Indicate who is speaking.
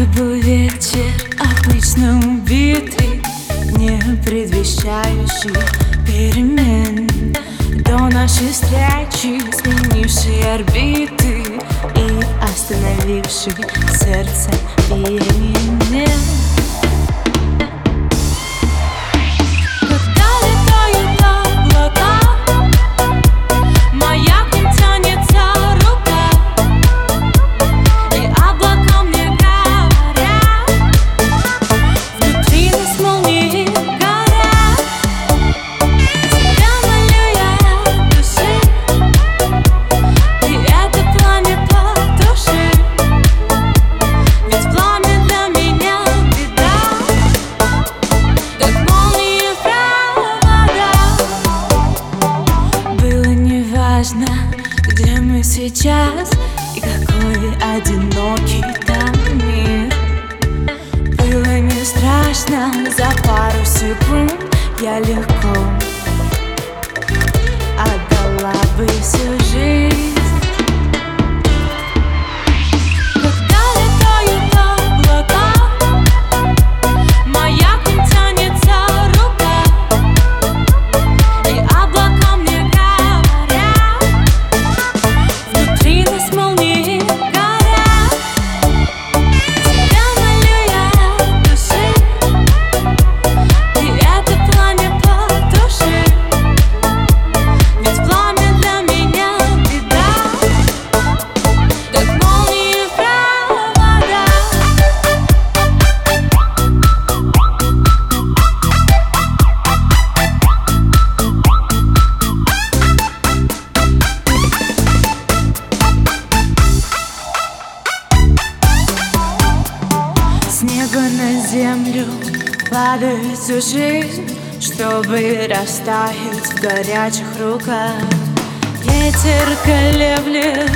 Speaker 1: Вечер обычно убитый Не предвещающий перемен. До нашей встречи сменивший орбиты И остановивший сердце биение сейчас? И какой одинокий там мир? Было не страшно, за пару секунд. Я легко Отдала бы всю Неба на землю падает всю жизнь Чтобы растаять в горячих руках. Ветер колеблет